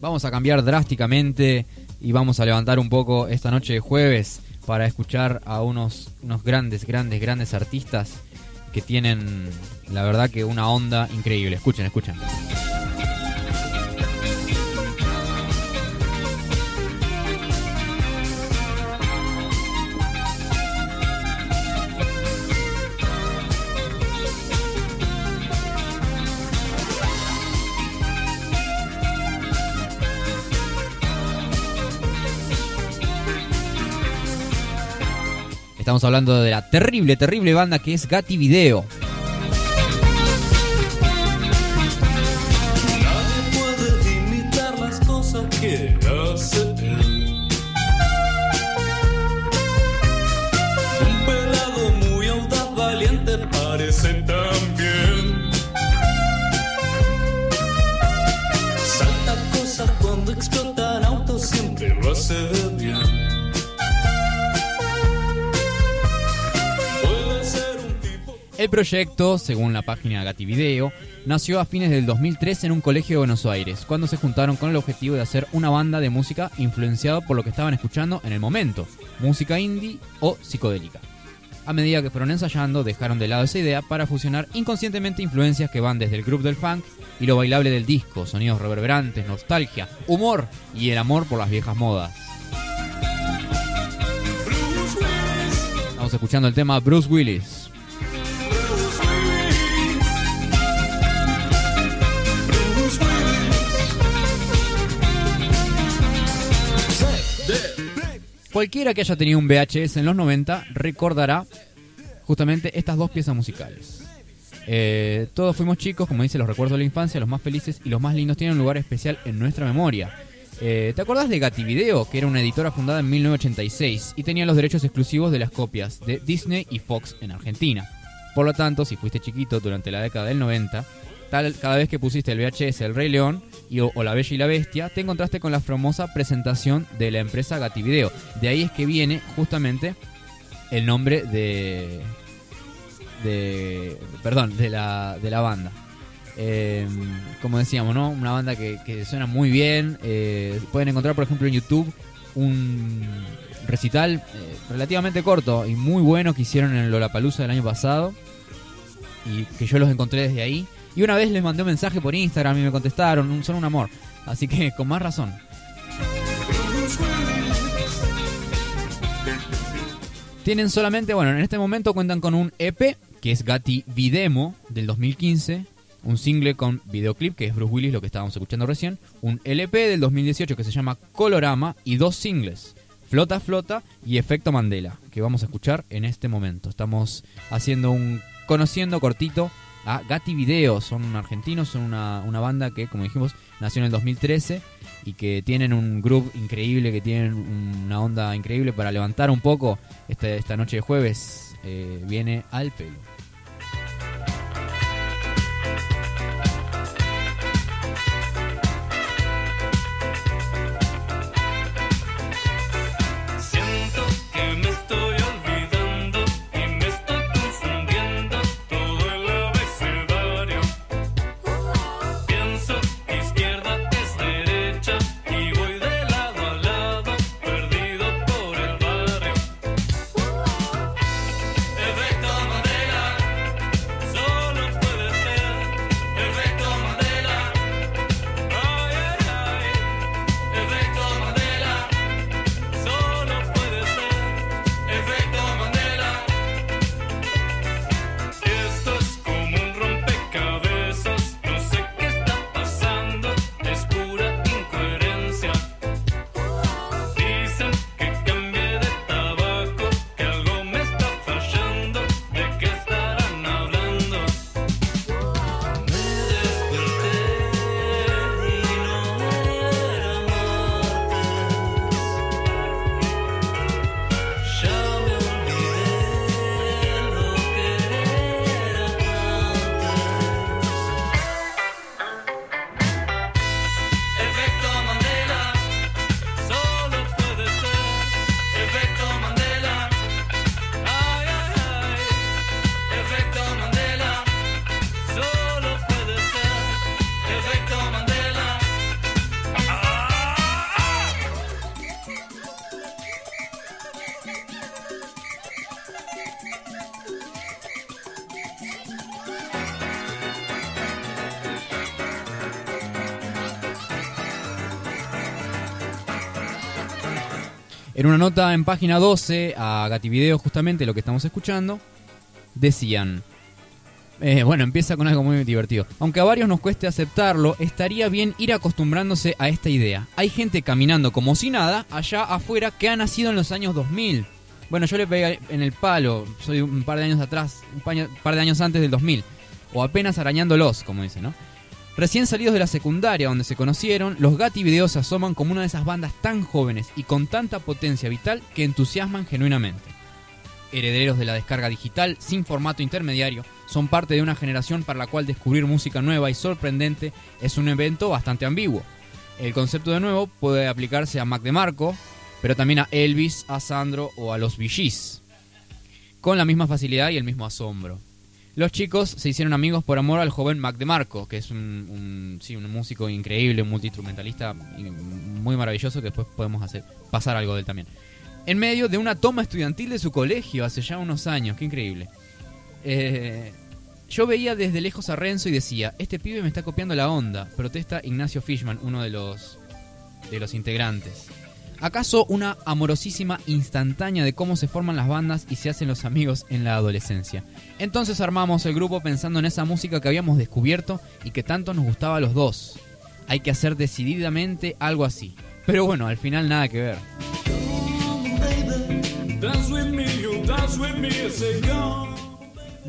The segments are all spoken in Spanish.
Vamos a cambiar drásticamente y vamos a levantar un poco esta noche de jueves para escuchar a unos, unos grandes, grandes, grandes artistas que tienen, la verdad que una onda increíble. Escuchen, escuchen. Estamos hablando de la terrible, terrible banda que es Gatti Video. El proyecto, según la página Gatti Video, nació a fines del 2003 en un colegio de Buenos Aires, cuando se juntaron con el objetivo de hacer una banda de música influenciada por lo que estaban escuchando en el momento, música indie o psicodélica. A medida que fueron ensayando, dejaron de lado esa idea para fusionar inconscientemente influencias que van desde el groove del funk y lo bailable del disco, sonidos reverberantes, nostalgia, humor y el amor por las viejas modas. Estamos escuchando el tema Bruce Willis. Cualquiera que haya tenido un VHS en los 90 recordará justamente estas dos piezas musicales. Eh, todos fuimos chicos, como dice, los recuerdos de la infancia, los más felices y los más lindos tienen un lugar especial en nuestra memoria. Eh, ¿Te acordás de Gatti Video, que era una editora fundada en 1986 y tenía los derechos exclusivos de las copias de Disney y Fox en Argentina? Por lo tanto, si fuiste chiquito durante la década del 90, tal, cada vez que pusiste el VHS El Rey León y, o, La Bella y la Bestia, te encontraste con la famosa presentación de la empresa Gatti Video. De ahí es que viene justamente el nombre de. de. perdón, de la, de la banda. Eh, como decíamos, ¿no? Una banda que, suena muy bien. eh, pueden encontrar, por ejemplo, en YouTube un recital eh, relativamente corto y muy bueno que hicieron en Lollapalooza del año pasado. Y que yo los encontré desde ahí. Y una vez les mandé un mensaje por Instagram y me contestaron. Son un amor. Así que con más razón. Tienen solamente, bueno, en este momento cuentan con un EP, que es Gatti Videmo, del 2015, un single con videoclip, que es Bruce Willis, lo que estábamos escuchando recién, un LP del 2018 que se llama Colorama, y dos singles, Flota Flota y Efecto Mandela, que vamos a escuchar en este momento. Estamos haciendo un conociendo cortito a Gatti Video, son argentinos, son una, una banda que, como dijimos, nació en el 2013 y que tienen un groove increíble, que tienen una onda increíble para levantar un poco esta, esta noche de jueves. eh, viene al pelo. En una nota en página 12 a Gativideo, justamente lo que estamos escuchando, decían... eh, bueno, empieza con algo muy divertido. Aunque a varios nos cueste aceptarlo, estaría bien ir acostumbrándose a esta idea. Hay gente caminando como si nada allá afuera que ha nacido en los años 2000. Bueno, yo le pegué en el palo, soy un par de años atrás, un par de años antes del 2000. O apenas arañándolos, como dicen, ¿no? Recién salidos de la secundaria donde se conocieron, los Gatti Videos se asoman como una de esas bandas tan jóvenes y con tanta potencia vital que entusiasman genuinamente. Herederos de la descarga digital sin formato intermediario, son parte de una generación para la cual descubrir música nueva y sorprendente es un evento bastante ambiguo. El concepto de nuevo puede aplicarse a Mac DeMarco, pero también a Elvis, a Sandro o a los Gees, con la misma facilidad y el mismo asombro. Los chicos se hicieron amigos por amor al joven Mac DeMarco, que es un, sí, un músico increíble, un multiinstrumentalista muy maravilloso, que después podemos hacer pasar algo de él también. En medio de una toma estudiantil de su colegio hace ya unos años, qué increíble. Eh, yo veía desde lejos a Renzo y decía, este pibe me está copiando la onda, protesta Ignacio Fishman, uno de los, de los integrantes. ¿Acaso una amorosísima instantánea de cómo se forman las bandas y se hacen los amigos en la adolescencia? Entonces armamos el grupo pensando en esa música que habíamos descubierto y que tanto nos gustaba a los dos. Hay que hacer decididamente algo así. Pero bueno, al final nada que ver.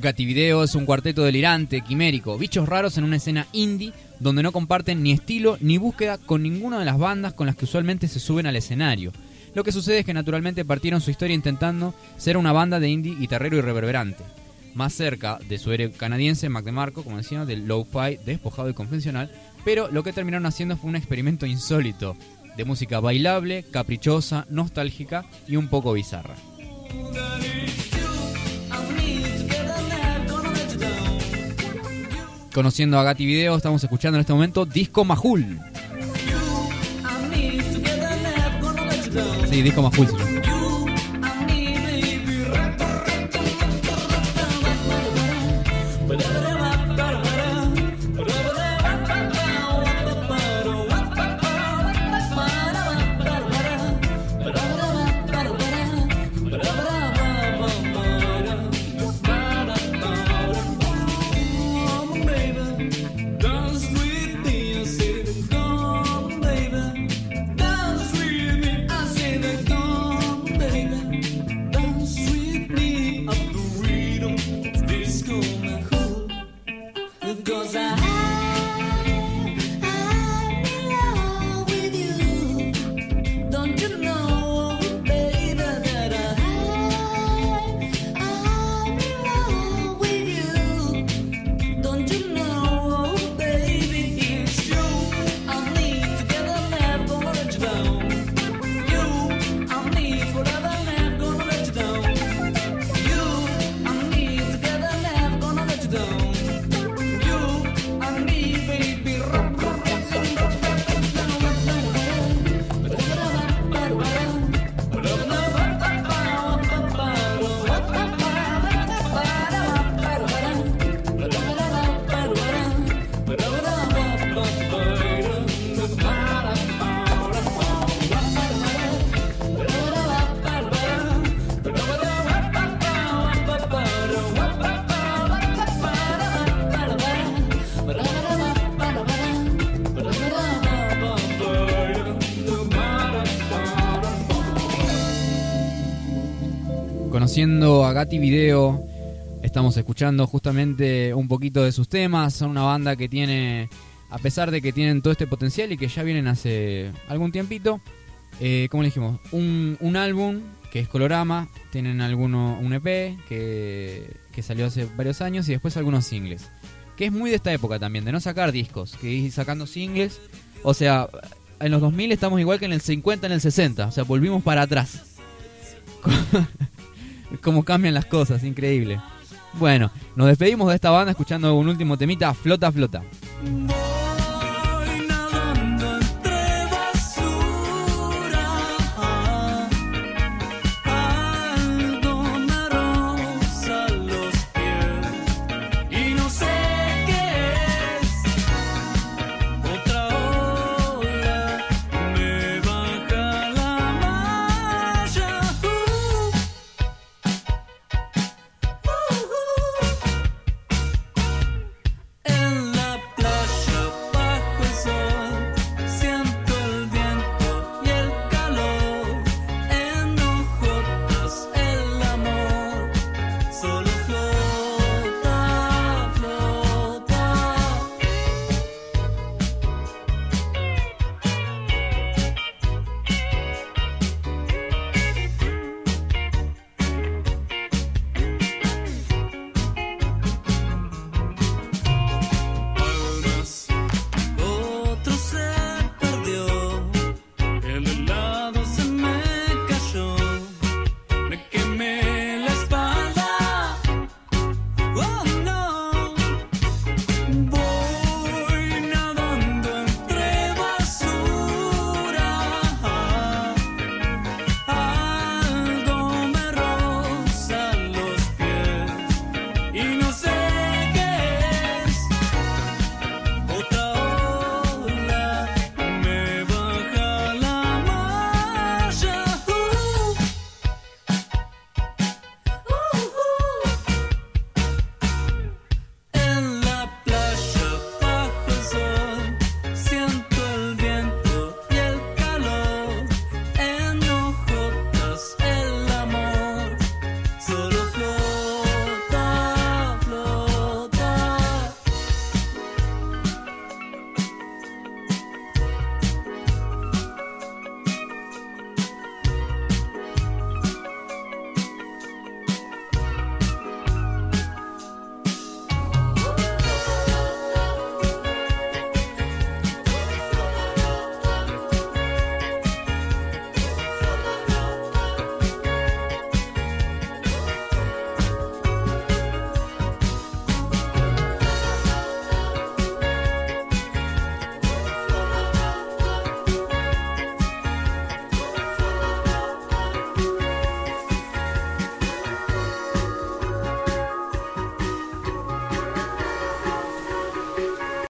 Gativideo es un cuarteto delirante, quimérico, bichos raros en una escena indie donde no comparten ni estilo ni búsqueda con ninguna de las bandas con las que usualmente se suben al escenario. Lo que sucede es que naturalmente partieron su historia intentando ser una banda de indie guitarrero y reverberante. Más cerca de su héroe canadiense, Mac DeMarco, como decía, del low-fi despojado y convencional, pero lo que terminaron haciendo fue un experimento insólito, de música bailable, caprichosa, nostálgica y un poco bizarra. Conociendo a Gatti Video, estamos escuchando en este momento Disco Majul. Sí, Disco Majul. Conociendo a Gatti Video, estamos escuchando justamente un poquito de sus temas. Son una banda que tiene, a pesar de que tienen todo este potencial y que ya vienen hace algún tiempito, eh, como le dijimos, un, un álbum que es Colorama, tienen alguno, un EP que, que salió hace varios años y después algunos singles. Que es muy de esta época también, de no sacar discos, que ir sacando singles. O sea, en los 2000 estamos igual que en el 50, en el 60, o sea, volvimos para atrás. Cómo cambian las cosas, increíble. Bueno, nos despedimos de esta banda escuchando un último temita, Flota Flota.